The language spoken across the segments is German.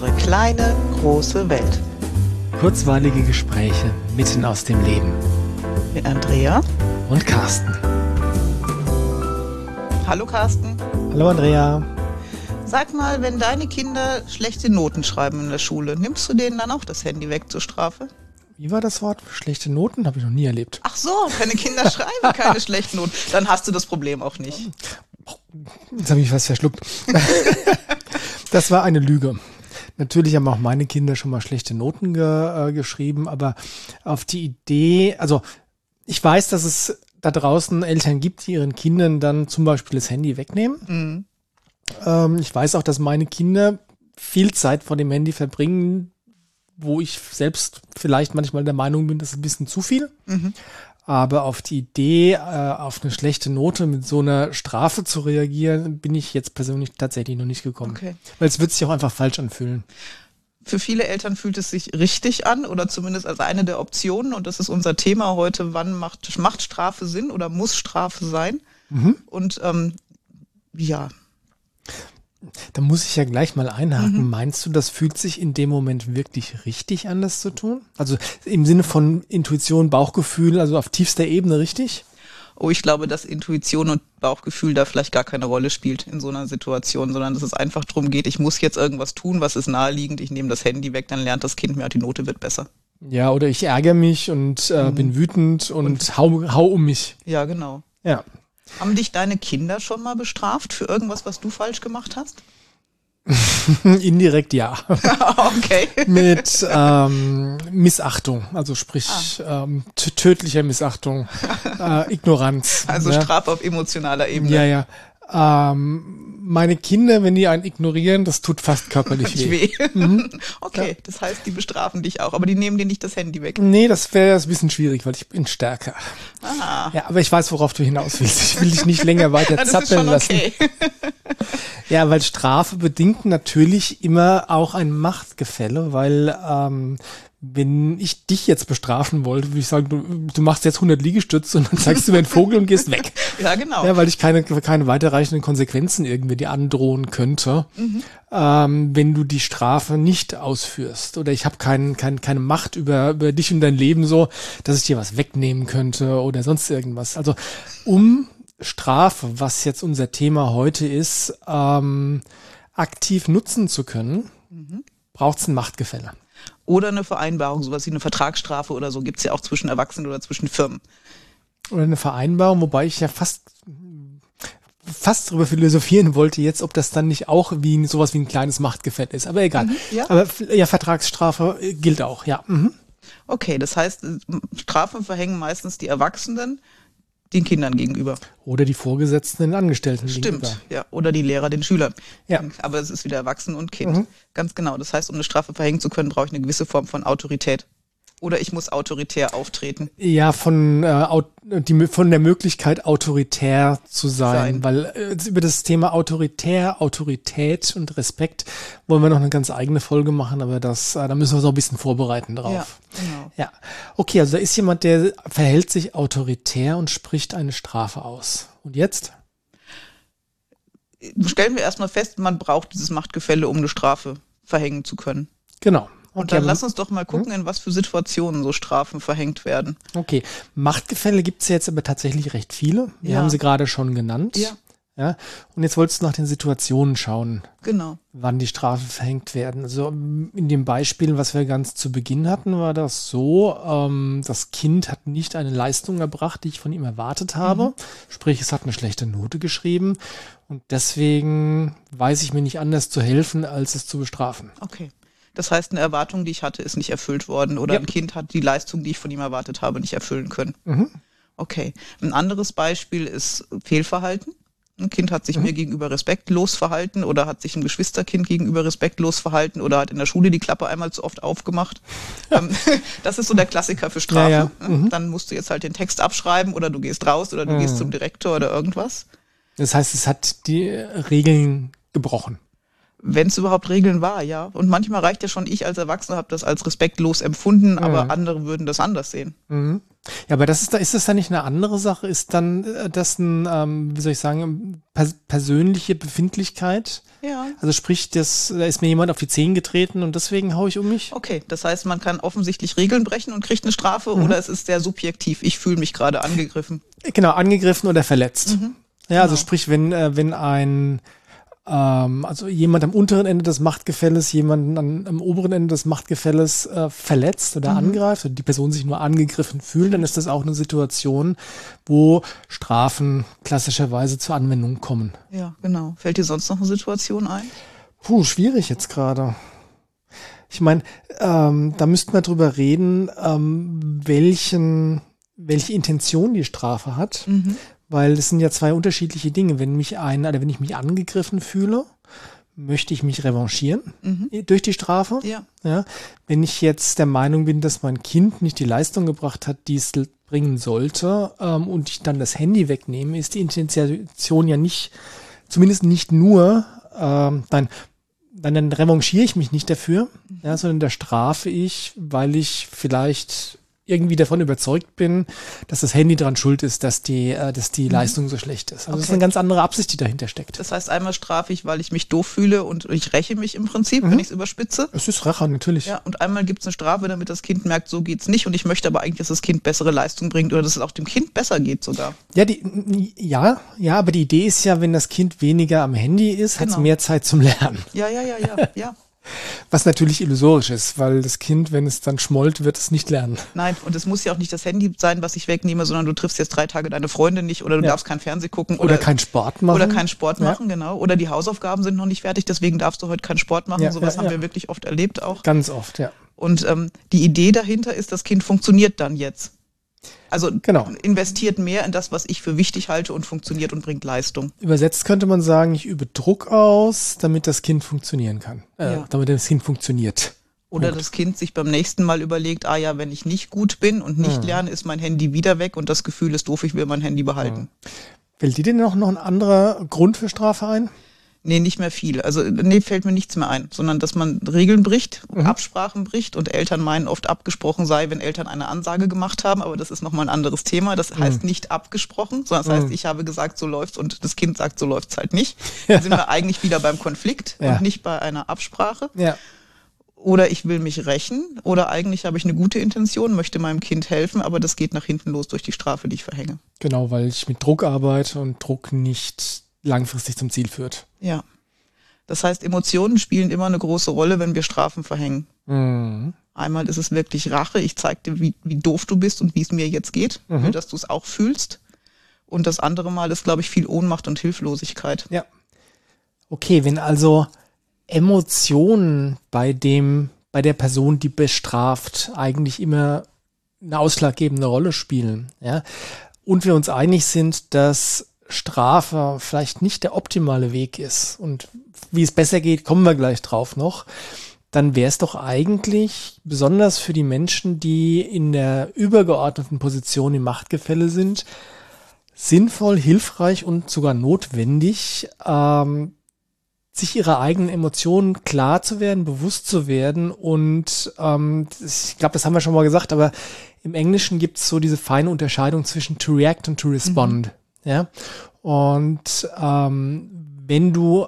unsere kleine, große Welt. Kurzweilige Gespräche mitten aus dem Leben. Mit Andrea und Carsten. Hallo Carsten. Hallo Andrea. Sag mal, wenn deine Kinder schlechte Noten schreiben in der Schule, nimmst du denen dann auch das Handy weg zur Strafe? Wie war das Wort? Schlechte Noten? Habe ich noch nie erlebt. Ach so, deine Kinder schreiben keine schlechten Noten. Dann hast du das Problem auch nicht. Jetzt habe ich was verschluckt. das war eine Lüge. Natürlich haben auch meine Kinder schon mal schlechte Noten ge, äh, geschrieben, aber auf die Idee, also ich weiß, dass es da draußen Eltern gibt, die ihren Kindern dann zum Beispiel das Handy wegnehmen. Mhm. Ähm, ich weiß auch, dass meine Kinder viel Zeit vor dem Handy verbringen, wo ich selbst vielleicht manchmal der Meinung bin, das ist ein bisschen zu viel. Mhm. Aber auf die Idee, äh, auf eine schlechte Note mit so einer Strafe zu reagieren, bin ich jetzt persönlich tatsächlich noch nicht gekommen. Okay. Weil es wird sich auch einfach falsch anfühlen. Für viele Eltern fühlt es sich richtig an oder zumindest als eine der Optionen. Und das ist unser Thema heute. Wann macht, macht Strafe Sinn oder muss Strafe sein? Mhm. Und ähm, ja, da muss ich ja gleich mal einhaken. Mhm. Meinst du, das fühlt sich in dem Moment wirklich richtig an, das zu tun? Also im Sinne von Intuition, Bauchgefühl, also auf tiefster Ebene richtig? Oh, ich glaube, dass Intuition und Bauchgefühl da vielleicht gar keine Rolle spielt in so einer Situation, sondern dass es einfach darum geht, ich muss jetzt irgendwas tun, was ist naheliegend, ich nehme das Handy weg, dann lernt das Kind mehr, die Note wird besser. Ja, oder ich ärgere mich und äh, mhm. bin wütend und, und hau, hau um mich. Ja, genau. Ja, haben dich deine Kinder schon mal bestraft für irgendwas, was du falsch gemacht hast? Indirekt ja. okay. Mit ähm, Missachtung, also sprich ah. ähm, tödlicher Missachtung, äh, Ignoranz. Also ja. Strafe auf emotionaler Ebene. Ja, ja. Ähm, meine Kinder, wenn die einen ignorieren, das tut fast körperlich weh. weh. Mhm. Okay, ja. das heißt, die bestrafen dich auch, aber die nehmen dir nicht das Handy weg. Nee, das wäre ein bisschen schwierig, weil ich bin stärker. Ah. Ja, aber ich weiß, worauf du hinaus willst. Ich will dich nicht länger weiter zappeln lassen. Okay. ja, weil Strafe bedingt natürlich immer auch ein Machtgefälle, weil ähm, wenn ich dich jetzt bestrafen wollte, würde ich sagen, du, du machst jetzt 100 Liegestütze und dann zeigst du mir einen Vogel und gehst weg. Ja, genau. Ja, weil ich keine, keine weiterreichenden Konsequenzen irgendwie dir androhen könnte, mhm. ähm, wenn du die Strafe nicht ausführst. Oder ich habe kein, kein, keine Macht über, über dich und dein Leben so, dass ich dir was wegnehmen könnte oder sonst irgendwas. Also um Strafe, was jetzt unser Thema heute ist, ähm, aktiv nutzen zu können, mhm. braucht es ein Machtgefälle. Oder eine Vereinbarung, sowas wie eine Vertragsstrafe oder so, gibt's ja auch zwischen Erwachsenen oder zwischen Firmen. Oder eine Vereinbarung, wobei ich ja fast fast darüber philosophieren wollte jetzt, ob das dann nicht auch wie sowas wie ein kleines Machtgefälle ist. Aber egal. Mhm, ja. Aber ja, Vertragsstrafe gilt auch, ja. Mhm. Okay, das heißt, Strafen verhängen meistens die Erwachsenen den Kindern gegenüber. Oder die Vorgesetzten den Angestellten Stimmt, gegenüber. ja. Oder die Lehrer den Schülern. Ja. Aber es ist wieder Erwachsen und Kind. Mhm. Ganz genau. Das heißt, um eine Strafe verhängen zu können, brauche ich eine gewisse Form von Autorität. Oder ich muss autoritär auftreten. Ja, von, äh, die, von der Möglichkeit, autoritär zu sein. sein. Weil äh, über das Thema autoritär, Autorität und Respekt wollen wir noch eine ganz eigene Folge machen, aber das, äh, da müssen wir uns noch ein bisschen vorbereiten drauf. Ja, genau. Ja. Okay, also da ist jemand, der verhält sich autoritär und spricht eine Strafe aus. Und jetzt? Stellen wir erstmal fest, man braucht dieses Machtgefälle, um eine Strafe verhängen zu können. Genau. Und dann lass uns doch mal gucken, hm? in was für Situationen so Strafen verhängt werden. Okay, Machtgefälle gibt es ja jetzt aber tatsächlich recht viele. Wir ja. haben sie gerade schon genannt. Ja. Ja, und jetzt wolltest du nach den Situationen schauen. Genau. Wann die Strafen verhängt werden. Also in dem Beispiel, was wir ganz zu Beginn hatten, war das so, ähm, das Kind hat nicht eine Leistung erbracht, die ich von ihm erwartet habe. Mhm. Sprich, es hat eine schlechte Note geschrieben. Und deswegen weiß ich mir nicht anders zu helfen, als es zu bestrafen. Okay. Das heißt, eine Erwartung, die ich hatte, ist nicht erfüllt worden oder ja. ein Kind hat die Leistung, die ich von ihm erwartet habe, nicht erfüllen können. Mhm. Okay. Ein anderes Beispiel ist Fehlverhalten. Ein Kind hat sich mhm. mir gegenüber respektlos verhalten oder hat sich ein Geschwisterkind gegenüber respektlos verhalten oder hat in der Schule die Klappe einmal zu oft aufgemacht. Ja. Ähm, das ist so der Klassiker für Strafe. Ja, ja. Mhm. Dann musst du jetzt halt den Text abschreiben oder du gehst raus oder du gehst mhm. zum Direktor oder irgendwas. Das heißt, es hat die Regeln gebrochen wenn es überhaupt Regeln war, ja. Und manchmal reicht ja schon, ich als Erwachsener habe das als respektlos empfunden, mhm. aber andere würden das anders sehen. Mhm. Ja, aber das ist, da ist das dann nicht eine andere Sache? Ist dann äh, das ein, ähm, wie soll ich sagen, pers persönliche Befindlichkeit? Ja. Also sprich, das, da ist mir jemand auf die Zehen getreten und deswegen haue ich um mich? Okay, das heißt, man kann offensichtlich Regeln brechen und kriegt eine Strafe mhm. oder es ist sehr subjektiv. Ich fühle mich gerade angegriffen. Genau, angegriffen oder verletzt. Mhm. Ja, also genau. sprich, wenn, äh, wenn ein ähm, also jemand am unteren Ende des Machtgefälles jemanden an, am oberen Ende des Machtgefälles äh, verletzt oder mhm. angreift und die Person sich nur angegriffen fühlt, dann ist das auch eine Situation, wo Strafen klassischerweise zur Anwendung kommen. Ja, genau. Fällt dir sonst noch eine Situation ein? Puh, schwierig jetzt gerade. Ich meine, ähm, da müssten wir drüber reden, ähm, welchen, welche Intention die Strafe hat. Mhm. Weil das sind ja zwei unterschiedliche Dinge. Wenn mich ein, oder wenn ich mich angegriffen fühle, möchte ich mich revanchieren mhm. durch die Strafe. Ja. ja. Wenn ich jetzt der Meinung bin, dass mein Kind nicht die Leistung gebracht hat, die es bringen sollte, ähm, und ich dann das Handy wegnehme, ist die Intention ja nicht, zumindest nicht nur, ähm, dann, dann, dann revanchiere ich mich nicht dafür, mhm. ja, sondern da strafe ich, weil ich vielleicht irgendwie davon überzeugt bin, dass das Handy dran schuld ist, dass die, äh, dass die mhm. Leistung so schlecht ist. Also okay. das ist eine ganz andere Absicht, die dahinter steckt. Das heißt, einmal strafe ich, weil ich mich doof fühle und ich räche mich im Prinzip, mhm. wenn ich es überspitze. Es ist Rache, natürlich. Ja, und einmal gibt es eine Strafe, damit das Kind merkt, so geht's nicht und ich möchte aber eigentlich, dass das Kind bessere Leistung bringt oder dass es auch dem Kind besser geht sogar. Ja, die, ja, ja, aber die Idee ist ja, wenn das Kind weniger am Handy ist, genau. hat es mehr Zeit zum Lernen. Ja, ja, ja, ja, ja. Was natürlich illusorisch ist, weil das Kind, wenn es dann schmollt, wird es nicht lernen. Nein, und es muss ja auch nicht das Handy sein, was ich wegnehme, sondern du triffst jetzt drei Tage deine Freundin nicht oder du ja. darfst kein Fernsehen gucken. Oder, oder keinen Sport machen. Oder keinen Sport machen, ja. genau. Oder die Hausaufgaben sind noch nicht fertig, deswegen darfst du heute keinen Sport machen. Ja, Sowas haben wir wirklich oft erlebt auch. Ganz oft, ja. Und ähm, die Idee dahinter ist, das Kind funktioniert dann jetzt. Also genau. investiert mehr in das, was ich für wichtig halte und funktioniert und bringt Leistung. Übersetzt könnte man sagen, ich übe Druck aus, damit das Kind funktionieren kann. Äh, ja. Damit das Kind funktioniert. Oder Punkt. das Kind sich beim nächsten Mal überlegt, ah ja, wenn ich nicht gut bin und nicht hm. lerne, ist mein Handy wieder weg und das Gefühl ist doof, ich will mein Handy behalten. Hm. Fällt dir denn noch, noch ein anderer Grund für Strafe ein? Nee, nicht mehr viel. Also nee, fällt mir nichts mehr ein, sondern dass man Regeln bricht, mhm. Absprachen bricht und Eltern meinen oft abgesprochen sei, wenn Eltern eine Ansage gemacht haben, aber das ist nochmal ein anderes Thema. Das mhm. heißt nicht abgesprochen, sondern das heißt, mhm. ich habe gesagt, so läuft's und das Kind sagt, so läuft's halt nicht. Dann sind wir eigentlich wieder beim Konflikt ja. und nicht bei einer Absprache. Ja. Oder ich will mich rächen oder eigentlich habe ich eine gute Intention, möchte meinem Kind helfen, aber das geht nach hinten los durch die Strafe, die ich verhänge. Genau, weil ich mit Druck arbeite und Druck nicht langfristig zum Ziel führt. Ja. Das heißt, Emotionen spielen immer eine große Rolle, wenn wir Strafen verhängen. Mhm. Einmal ist es wirklich Rache. Ich zeige dir, wie, wie doof du bist und wie es mir jetzt geht, mhm. dass du es auch fühlst. Und das andere Mal ist, glaube ich, viel Ohnmacht und Hilflosigkeit. Ja. Okay, wenn also Emotionen bei dem, bei der Person, die bestraft, eigentlich immer eine ausschlaggebende Rolle spielen, ja, und wir uns einig sind, dass Strafe vielleicht nicht der optimale Weg ist und wie es besser geht, kommen wir gleich drauf noch, dann wäre es doch eigentlich besonders für die Menschen, die in der übergeordneten Position im Machtgefälle sind, sinnvoll, hilfreich und sogar notwendig, ähm, sich ihrer eigenen Emotionen klar zu werden, bewusst zu werden und ähm, ich glaube, das haben wir schon mal gesagt, aber im Englischen gibt es so diese feine Unterscheidung zwischen to react und to respond. Mhm. Ja. Und ähm, wenn du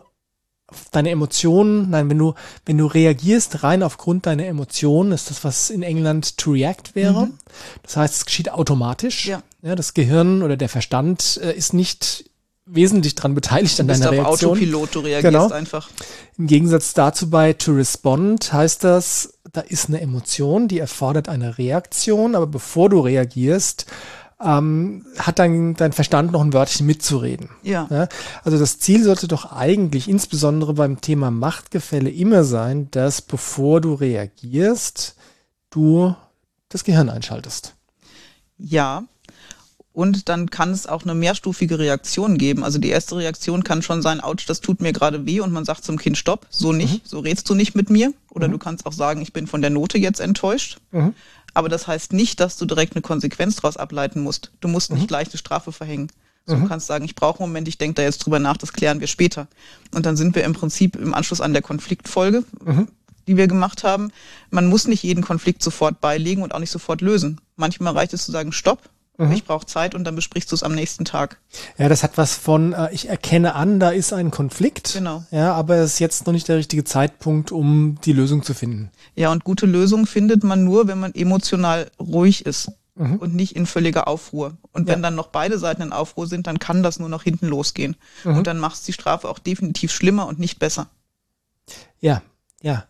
deine Emotionen, nein, wenn du, wenn du reagierst rein aufgrund deiner Emotionen, ist das, was in England to react wäre. Mhm. Das heißt, es geschieht automatisch. Ja. ja das Gehirn oder der Verstand äh, ist nicht wesentlich daran beteiligt an deiner Reaktion. Autopilot, du reagierst genau. einfach. Im Gegensatz dazu bei to respond heißt das, da ist eine Emotion, die erfordert eine Reaktion, aber bevor du reagierst, ähm, hat dein, dein Verstand noch ein Wörtchen mitzureden. Ja. ja. Also das Ziel sollte doch eigentlich insbesondere beim Thema Machtgefälle immer sein, dass bevor du reagierst, du das Gehirn einschaltest. Ja. Und dann kann es auch eine mehrstufige Reaktion geben. Also die erste Reaktion kann schon sein, ouch, das tut mir gerade weh und man sagt zum Kind, stopp, so nicht, mhm. so redst du nicht mit mir. Oder mhm. du kannst auch sagen, ich bin von der Note jetzt enttäuscht. Mhm. Aber das heißt nicht, dass du direkt eine Konsequenz daraus ableiten musst. Du musst nicht mhm. gleich eine Strafe verhängen. So, mhm. Du kannst sagen, ich brauche einen Moment, ich denke da jetzt drüber nach, das klären wir später. Und dann sind wir im Prinzip im Anschluss an der Konfliktfolge. Mhm. die wir gemacht haben. Man muss nicht jeden Konflikt sofort beilegen und auch nicht sofort lösen. Manchmal reicht es zu sagen, stopp, mhm. ich brauche Zeit und dann besprichst du es am nächsten Tag. Ja, das hat was von, äh, ich erkenne an, da ist ein Konflikt. Genau. Ja, aber es ist jetzt noch nicht der richtige Zeitpunkt, um die Lösung zu finden. Ja, und gute Lösungen findet man nur, wenn man emotional ruhig ist. Mhm. Und nicht in völliger Aufruhr. Und wenn ja. dann noch beide Seiten in Aufruhr sind, dann kann das nur nach hinten losgehen. Mhm. Und dann macht die Strafe auch definitiv schlimmer und nicht besser. Ja, ja.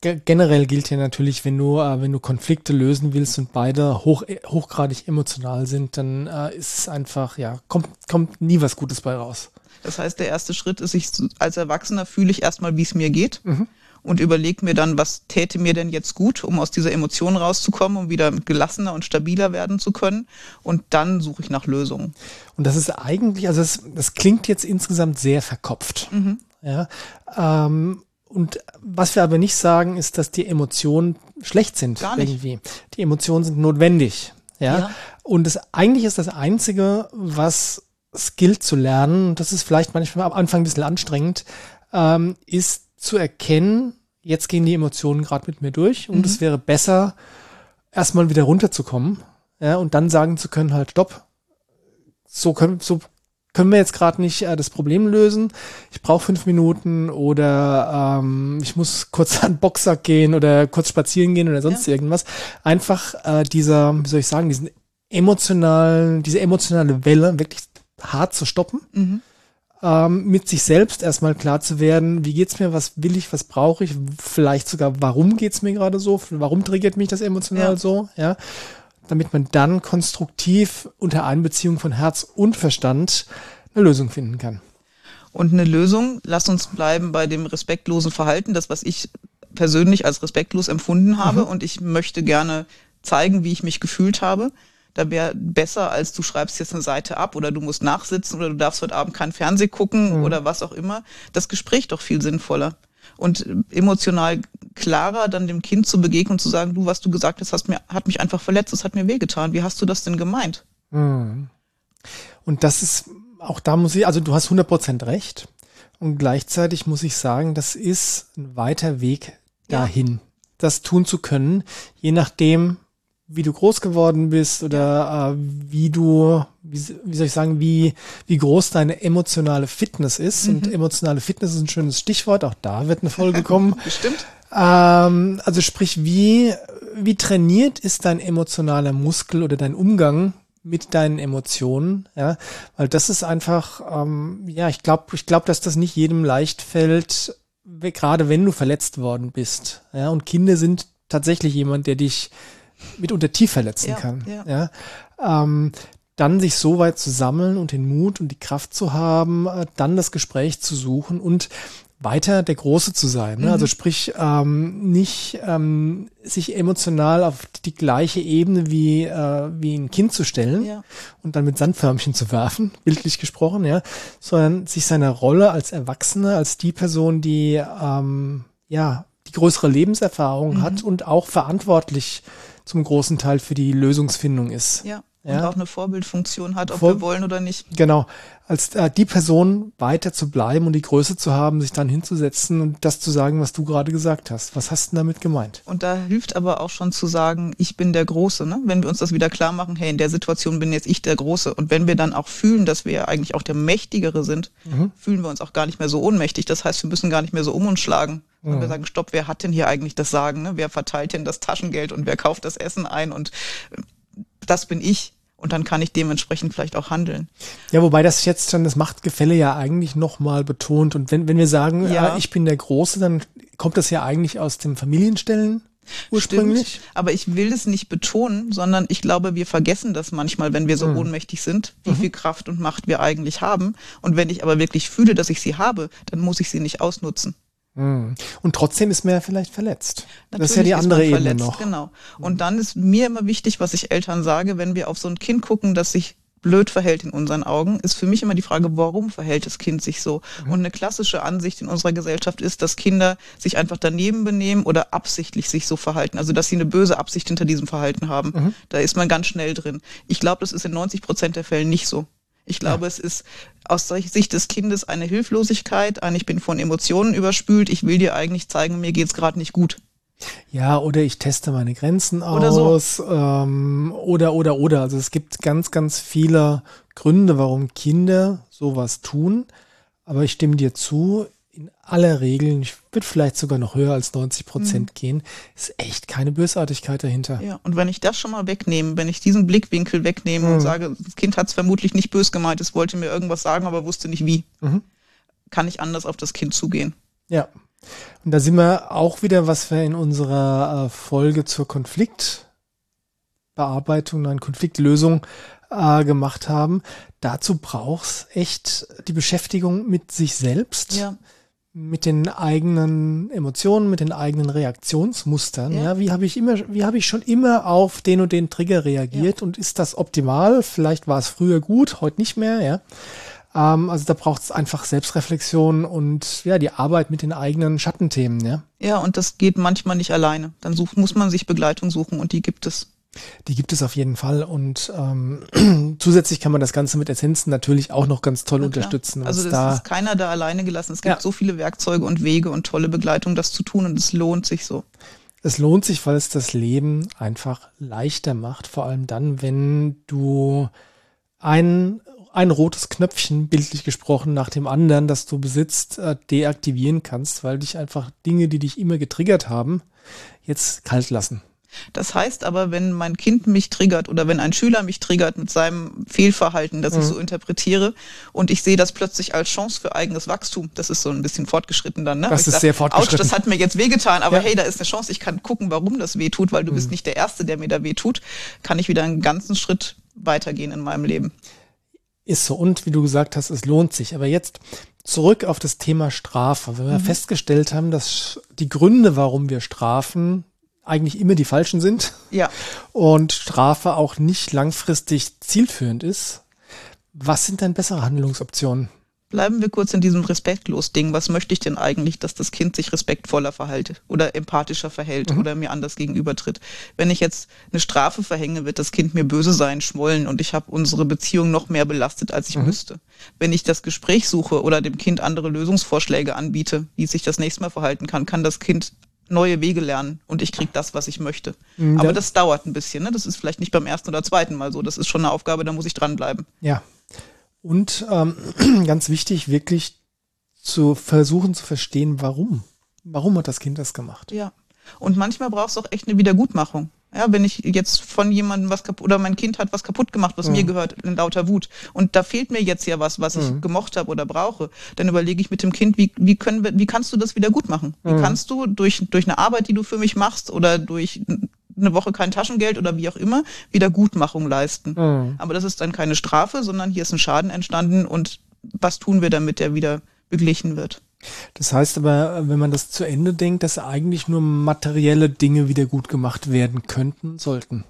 Generell gilt ja natürlich, wenn du, äh, wenn du Konflikte lösen willst und beide hoch, hochgradig emotional sind, dann äh, ist es einfach, ja, kommt, kommt nie was Gutes bei raus. Das heißt, der erste Schritt ist, ich als Erwachsener fühle ich erstmal, wie es mir geht. Mhm und überlege mir dann, was täte mir denn jetzt gut, um aus dieser Emotion rauszukommen, um wieder gelassener und stabiler werden zu können. Und dann suche ich nach Lösungen. Und das ist eigentlich, also das, das klingt jetzt insgesamt sehr verkopft. Mhm. Ja, ähm, und was wir aber nicht sagen, ist, dass die Emotionen schlecht sind. Gar nicht. Irgendwie. Die Emotionen sind notwendig. Ja. ja. Und das eigentlich ist das Einzige, was es gilt zu lernen, und das ist vielleicht manchmal am Anfang ein bisschen anstrengend, ähm, ist zu erkennen, jetzt gehen die Emotionen gerade mit mir durch und mhm. es wäre besser, erstmal wieder runterzukommen, ja, und dann sagen zu können, halt, stopp, so können, so können wir jetzt gerade nicht äh, das Problem lösen. Ich brauche fünf Minuten oder ähm, ich muss kurz an den Boxsack gehen oder kurz spazieren gehen oder sonst ja. irgendwas. Einfach äh, dieser, wie soll ich sagen, diesen emotionalen, diese emotionale Welle wirklich hart zu stoppen. Mhm. Ähm, mit sich selbst erstmal klar zu werden, wie geht's mir, was will ich, was brauche ich, vielleicht sogar, warum geht's mir gerade so, warum triggert mich das emotional ja. so, ja damit man dann konstruktiv unter Einbeziehung von Herz und Verstand eine Lösung finden kann. Und eine Lösung, lass uns bleiben bei dem respektlosen Verhalten, das, was ich persönlich als respektlos empfunden habe. Mhm. Und ich möchte gerne zeigen, wie ich mich gefühlt habe. Da wäre besser, als du schreibst jetzt eine Seite ab oder du musst nachsitzen oder du darfst heute Abend kein Fernseh gucken mhm. oder was auch immer. Das Gespräch doch viel sinnvoller und emotional klarer dann dem Kind zu begegnen und zu sagen, du, was du gesagt hast, hast mir, hat mich einfach verletzt, das hat mir wehgetan. Wie hast du das denn gemeint? Hm. Und das ist, auch da muss ich, also du hast 100% recht. Und gleichzeitig muss ich sagen, das ist ein weiter Weg dahin, ja. das tun zu können, je nachdem, wie du groß geworden bist oder äh, wie du, wie, wie, soll ich sagen, wie, wie groß deine emotionale Fitness ist. Mhm. Und emotionale Fitness ist ein schönes Stichwort, auch da wird eine Folge kommen. Bestimmt. Ähm, also sprich, wie, wie trainiert ist dein emotionaler Muskel oder dein Umgang mit deinen Emotionen, ja, weil das ist einfach, ähm, ja, ich glaube, ich glaube, dass das nicht jedem leicht fällt, gerade wenn du verletzt worden bist, ja, und Kinder sind tatsächlich jemand, der dich mitunter tief verletzen ja, kann. Ja. ja. Ähm, dann sich so weit zu sammeln und den Mut und die Kraft zu haben, äh, dann das Gespräch zu suchen und weiter der Große zu sein. Ne? Also mhm. Also sprich, ähm, nicht ähm, sich emotional auf die gleiche Ebene wie, äh, wie ein Kind zu stellen ja. und dann mit Sandförmchen zu werfen, bildlich gesprochen, ja, sondern sich seiner Rolle als Erwachsene, als die Person, die ähm, ja die größere Lebenserfahrung mhm. hat und auch verantwortlich zum großen Teil für die Lösungsfindung ist. Ja. Ja. Und auch eine Vorbildfunktion hat, ob Vor wir wollen oder nicht. Genau. Als äh, die Person weiter zu bleiben und die Größe zu haben, sich dann hinzusetzen und das zu sagen, was du gerade gesagt hast. Was hast du damit gemeint? Und da hilft aber auch schon zu sagen, ich bin der Große. Ne? Wenn wir uns das wieder klar machen, hey, in der Situation bin jetzt ich der Große. Und wenn wir dann auch fühlen, dass wir eigentlich auch der Mächtigere sind, mhm. fühlen wir uns auch gar nicht mehr so ohnmächtig. Das heißt, wir müssen gar nicht mehr so um uns schlagen. Und mhm. wir sagen, stopp, wer hat denn hier eigentlich das Sagen? Ne? Wer verteilt denn das Taschengeld und wer kauft das Essen ein? Und das bin ich und dann kann ich dementsprechend vielleicht auch handeln. Ja, wobei das jetzt schon das Machtgefälle ja eigentlich nochmal betont. Und wenn, wenn wir sagen, ja. ich bin der Große, dann kommt das ja eigentlich aus dem Familienstellen ursprünglich. Stimmt, aber ich will es nicht betonen, sondern ich glaube, wir vergessen das manchmal, wenn wir so mhm. ohnmächtig sind, wie mhm. viel Kraft und Macht wir eigentlich haben. Und wenn ich aber wirklich fühle, dass ich sie habe, dann muss ich sie nicht ausnutzen. Mhm. Und trotzdem ist man ja vielleicht verletzt. Natürlich das ist ja die andere Ebene verletzt, noch. Genau. Und dann ist mir immer wichtig, was ich Eltern sage, wenn wir auf so ein Kind gucken, das sich blöd verhält in unseren Augen, ist für mich immer die Frage, warum verhält das Kind sich so? Mhm. Und eine klassische Ansicht in unserer Gesellschaft ist, dass Kinder sich einfach daneben benehmen oder absichtlich sich so verhalten. Also, dass sie eine böse Absicht hinter diesem Verhalten haben. Mhm. Da ist man ganz schnell drin. Ich glaube, das ist in 90 Prozent der Fälle nicht so. Ich glaube, ja. es ist aus Sicht des Kindes eine Hilflosigkeit, ein Ich bin von Emotionen überspült, ich will dir eigentlich zeigen, mir geht's gerade nicht gut. Ja, oder ich teste meine Grenzen oder aus. So. Ähm, oder, oder, oder. Also es gibt ganz, ganz viele Gründe, warum Kinder sowas tun. Aber ich stimme dir zu, in aller Regel, ich würde vielleicht sogar noch höher als 90 Prozent mhm. gehen, ist echt keine Bösartigkeit dahinter. Ja, und wenn ich das schon mal wegnehme, wenn ich diesen Blickwinkel wegnehme mhm. und sage, das Kind hat es vermutlich nicht bös gemeint, es wollte mir irgendwas sagen, aber wusste nicht wie, mhm. kann ich anders auf das Kind zugehen. Ja. Und da sind wir auch wieder, was wir in unserer äh, Folge zur Konfliktbearbeitung, nein, Konfliktlösung äh, gemacht haben. Dazu braucht's echt die Beschäftigung mit sich selbst. Ja mit den eigenen Emotionen, mit den eigenen Reaktionsmustern. Ja, ja wie habe ich immer, wie habe ich schon immer auf den und den Trigger reagiert ja. und ist das optimal? Vielleicht war es früher gut, heute nicht mehr, ja. Ähm, also da braucht es einfach Selbstreflexion und ja, die Arbeit mit den eigenen Schattenthemen, ja. Ja, und das geht manchmal nicht alleine. Dann sucht, muss man sich Begleitung suchen und die gibt es. Die gibt es auf jeden Fall und ähm, zusätzlich kann man das Ganze mit Essenzen natürlich auch noch ganz toll unterstützen. Also es da ist keiner da alleine gelassen. Es gibt ja. so viele Werkzeuge und Wege und tolle Begleitung, das zu tun und es lohnt sich so. Es lohnt sich, weil es das Leben einfach leichter macht, vor allem dann, wenn du ein, ein rotes Knöpfchen, bildlich gesprochen, nach dem anderen, das du besitzt, äh, deaktivieren kannst, weil dich einfach Dinge, die dich immer getriggert haben, jetzt kalt lassen. Das heißt aber, wenn mein Kind mich triggert oder wenn ein Schüler mich triggert mit seinem Fehlverhalten, das mhm. ich so interpretiere und ich sehe das plötzlich als Chance für eigenes Wachstum, das ist so ein bisschen fortgeschritten dann. Ne? Das ist sag, sehr fortgeschritten. Ouch, das hat mir jetzt wehgetan, aber ja. hey, da ist eine Chance, ich kann gucken, warum das wehtut, weil du mhm. bist nicht der Erste, der mir da wehtut, kann ich wieder einen ganzen Schritt weitergehen in meinem Leben. Ist so. Und wie du gesagt hast, es lohnt sich. Aber jetzt zurück auf das Thema Strafe. Wenn wir mhm. festgestellt haben, dass die Gründe, warum wir strafen, eigentlich immer die falschen sind. Ja. Und Strafe auch nicht langfristig zielführend ist. Was sind denn bessere Handlungsoptionen? Bleiben wir kurz in diesem respektlos Ding. Was möchte ich denn eigentlich, dass das Kind sich respektvoller verhält oder empathischer verhält mhm. oder mir anders gegenübertritt? Wenn ich jetzt eine Strafe verhänge, wird das Kind mir böse sein, schmollen und ich habe unsere Beziehung noch mehr belastet, als ich mhm. müsste. Wenn ich das Gespräch suche oder dem Kind andere Lösungsvorschläge anbiete, wie es sich das nächste Mal verhalten kann, kann das Kind neue Wege lernen und ich kriege das, was ich möchte. Mhm. Aber das dauert ein bisschen. Ne? Das ist vielleicht nicht beim ersten oder zweiten Mal so. Das ist schon eine Aufgabe, da muss ich dranbleiben. Ja. Und ähm, ganz wichtig, wirklich zu versuchen zu verstehen, warum. Warum hat das Kind das gemacht? Ja. Und manchmal brauchst du auch echt eine Wiedergutmachung. Ja, wenn ich jetzt von jemandem was kaputt, oder mein Kind hat was kaputt gemacht, was mhm. mir gehört, in lauter Wut. Und da fehlt mir jetzt ja was, was ich mhm. gemocht habe oder brauche. Dann überlege ich mit dem Kind, wie, wie können wir, wie kannst du das wieder gut machen? Wie mhm. kannst du durch, durch eine Arbeit, die du für mich machst oder durch eine Woche kein Taschengeld oder wie auch immer, Wiedergutmachung leisten. Mhm. Aber das ist dann keine Strafe, sondern hier ist ein Schaden entstanden und was tun wir, damit der wieder beglichen wird? Das heißt aber, wenn man das zu Ende denkt, dass eigentlich nur materielle Dinge wieder gut gemacht werden könnten, sollten.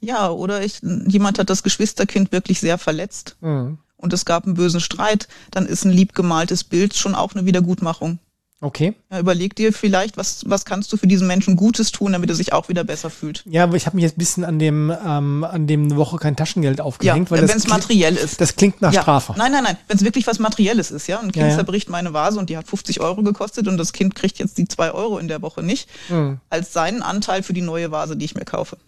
Ja, oder ich, jemand hat das Geschwisterkind wirklich sehr verletzt mhm. und es gab einen bösen Streit, dann ist ein liebgemaltes Bild schon auch eine Wiedergutmachung. Okay. Ja, überleg dir vielleicht, was, was kannst du für diesen Menschen Gutes tun, damit er sich auch wieder besser fühlt. Ja, aber ich habe mich jetzt ein bisschen an dem, ähm, an dem Woche kein Taschengeld aufgehängt. Ja, wenn es materiell ist. Das klingt nach ja. Strafe. Nein, nein, nein. Wenn es wirklich was Materielles ist, ja. Ein Kind ja, zerbricht meine Vase und die hat 50 Euro gekostet und das Kind kriegt jetzt die zwei Euro in der Woche nicht, mhm. als seinen Anteil für die neue Vase, die ich mir kaufe.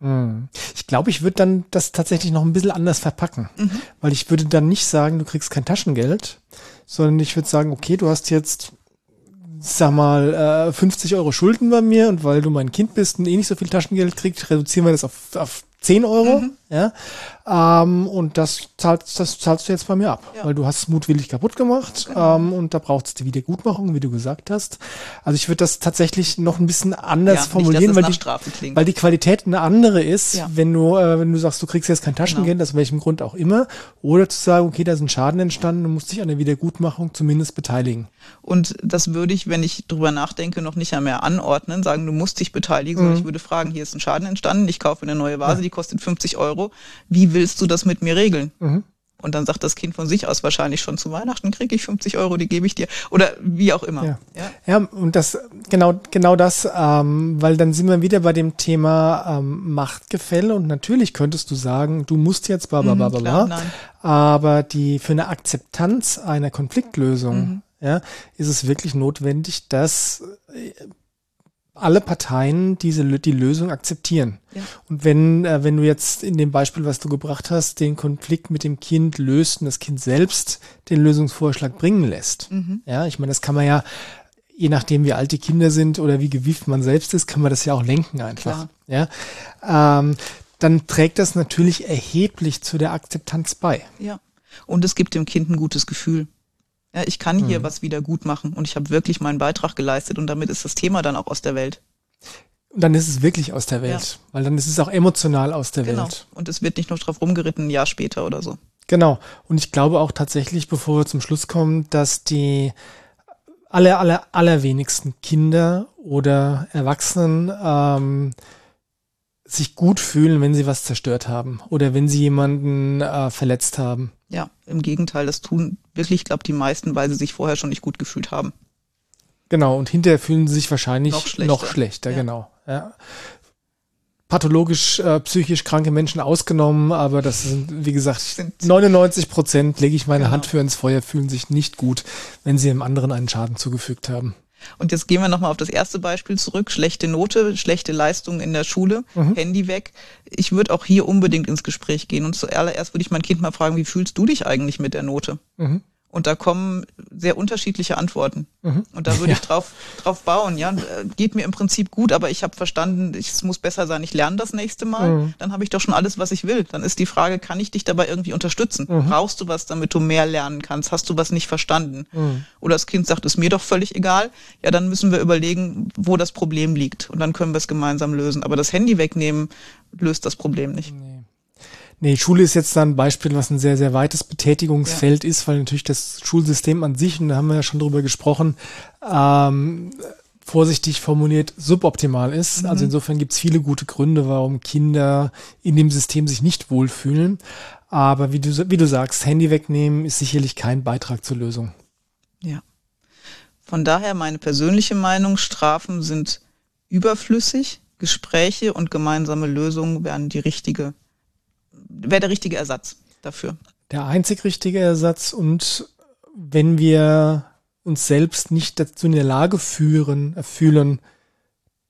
Mhm. Ich glaube, ich würde dann das tatsächlich noch ein bisschen anders verpacken. Mhm. Weil ich würde dann nicht sagen, du kriegst kein Taschengeld, sondern ich würde sagen, okay, du hast jetzt, sag mal, äh, 50 Euro Schulden bei mir und weil du mein Kind bist und eh nicht so viel Taschengeld kriegst, reduzieren wir das auf, auf 10 Euro, mhm. ja, ähm, und das zahlst, das zahlst du jetzt bei mir ab, ja. weil du hast es mutwillig kaputt gemacht genau. ähm, und da braucht es die Wiedergutmachung, wie du gesagt hast. Also ich würde das tatsächlich noch ein bisschen anders ja, formulieren, nicht, weil, die, weil die Qualität eine andere ist, ja. wenn du äh, wenn du sagst, du kriegst jetzt kein Taschengeld, genau. aus welchem Grund auch immer, oder zu sagen, okay, da ist ein Schaden entstanden, du musst dich an der Wiedergutmachung zumindest beteiligen. Und das würde ich, wenn ich drüber nachdenke, noch nicht mehr anordnen, sagen, du musst dich beteiligen, mhm. sondern ich würde fragen, hier ist ein Schaden entstanden, ich kaufe eine neue Vase, die kostet 50 Euro. Wie willst du das mit mir regeln? Mhm. Und dann sagt das Kind von sich aus wahrscheinlich schon zu Weihnachten kriege ich 50 Euro, die gebe ich dir. Oder wie auch immer. Ja, ja. ja und das genau genau das, ähm, weil dann sind wir wieder bei dem Thema ähm, Machtgefälle und natürlich könntest du sagen, du musst jetzt bla bla bla bla, bla. Mhm, klar, aber die für eine Akzeptanz einer Konfliktlösung mhm. ja, ist es wirklich notwendig, dass äh, alle Parteien diese die Lösung akzeptieren. Ja. Und wenn äh, wenn du jetzt in dem Beispiel, was du gebracht hast, den Konflikt mit dem Kind löst und das Kind selbst den Lösungsvorschlag bringen lässt, mhm. ja, ich meine, das kann man ja je nachdem, wie alt die Kinder sind oder wie gewieft man selbst ist, kann man das ja auch lenken einfach. Klar. Ja, ähm, dann trägt das natürlich erheblich zu der Akzeptanz bei. Ja. Und es gibt dem Kind ein gutes Gefühl. Ja, ich kann hier mhm. was wieder gut machen und ich habe wirklich meinen Beitrag geleistet und damit ist das Thema dann auch aus der Welt. Und dann ist es wirklich aus der Welt, ja. weil dann ist es auch emotional aus der genau. Welt. Und es wird nicht noch drauf rumgeritten, ein Jahr später oder so. Genau. Und ich glaube auch tatsächlich, bevor wir zum Schluss kommen, dass die aller, aller, allerwenigsten Kinder oder Erwachsenen ähm, sich gut fühlen, wenn sie was zerstört haben oder wenn sie jemanden äh, verletzt haben. Ja, im Gegenteil, das tun wirklich, ich glaube, die meisten, weil sie sich vorher schon nicht gut gefühlt haben. Genau, und hinterher fühlen sie sich wahrscheinlich noch schlechter, noch schlechter ja. genau. Ja. Pathologisch, äh, psychisch kranke Menschen ausgenommen, aber das sind, wie gesagt, sind 99 Prozent, lege ich meine genau. Hand für ins Feuer, fühlen sich nicht gut, wenn sie dem anderen einen Schaden zugefügt haben. Und jetzt gehen wir nochmal auf das erste Beispiel zurück. Schlechte Note, schlechte Leistung in der Schule, mhm. Handy weg. Ich würde auch hier unbedingt ins Gespräch gehen. Und zuallererst würde ich mein Kind mal fragen, wie fühlst du dich eigentlich mit der Note? Mhm. Und da kommen sehr unterschiedliche Antworten. Mhm. Und da würde ja. ich drauf, drauf bauen. Ja, geht mir im Prinzip gut, aber ich habe verstanden, es muss besser sein, ich lerne das nächste Mal. Mhm. Dann habe ich doch schon alles, was ich will. Dann ist die Frage, kann ich dich dabei irgendwie unterstützen? Mhm. Brauchst du was, damit du mehr lernen kannst? Hast du was nicht verstanden? Mhm. Oder das Kind sagt, ist mir doch völlig egal. Ja, dann müssen wir überlegen, wo das Problem liegt. Und dann können wir es gemeinsam lösen. Aber das Handy wegnehmen löst das Problem nicht. Nee. Nee, Schule ist jetzt dann ein Beispiel, was ein sehr, sehr weites Betätigungsfeld ja. ist, weil natürlich das Schulsystem an sich, und da haben wir ja schon drüber gesprochen, ähm, vorsichtig formuliert suboptimal ist. Mhm. Also insofern gibt es viele gute Gründe, warum Kinder in dem System sich nicht wohlfühlen. Aber wie du, wie du sagst, Handy wegnehmen ist sicherlich kein Beitrag zur Lösung. Ja. Von daher meine persönliche Meinung, Strafen sind überflüssig. Gespräche und gemeinsame Lösungen wären die richtige wäre der richtige Ersatz dafür. Der einzig richtige Ersatz und wenn wir uns selbst nicht dazu in der Lage führen, fühlen,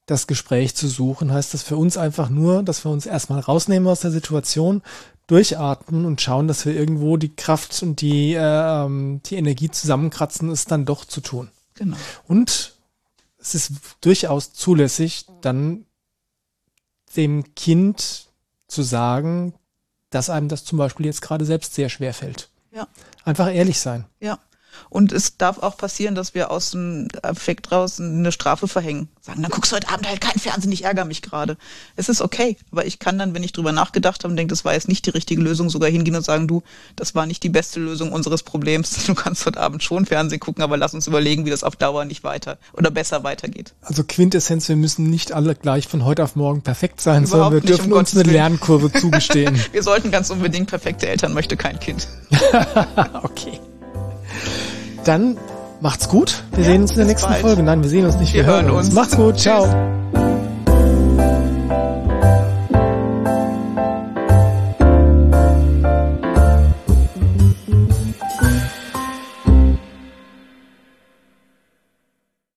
das Gespräch zu suchen, heißt das für uns einfach nur, dass wir uns erstmal rausnehmen aus der Situation, durchatmen und schauen, dass wir irgendwo die Kraft und die, äh, ähm, die Energie zusammenkratzen, es dann doch zu tun. Genau. Und es ist durchaus zulässig, dann dem Kind zu sagen, dass einem das zum Beispiel jetzt gerade selbst sehr schwer fällt. Ja. Einfach ehrlich sein. Ja. Und es darf auch passieren, dass wir aus dem Effekt raus eine Strafe verhängen. Sagen, dann guckst du heute Abend halt kein Fernsehen, ich ärgere mich gerade. Es ist okay, aber ich kann dann, wenn ich drüber nachgedacht habe und denke, das war jetzt nicht die richtige Lösung, sogar hingehen und sagen, du, das war nicht die beste Lösung unseres Problems. Du kannst heute Abend schon Fernsehen gucken, aber lass uns überlegen, wie das auf Dauer nicht weiter oder besser weitergeht. Also Quintessenz, wir müssen nicht alle gleich von heute auf morgen perfekt sein, Überhaupt sondern wir nicht, dürfen um uns eine Lernkurve zugestehen. wir sollten ganz unbedingt perfekte Eltern möchte kein Kind. okay. Dann macht's gut. Wir ja, sehen uns in der nächsten bald. Folge. Nein, wir sehen uns nicht. Wir, wir hören uns. uns. Macht's gut. Ciao.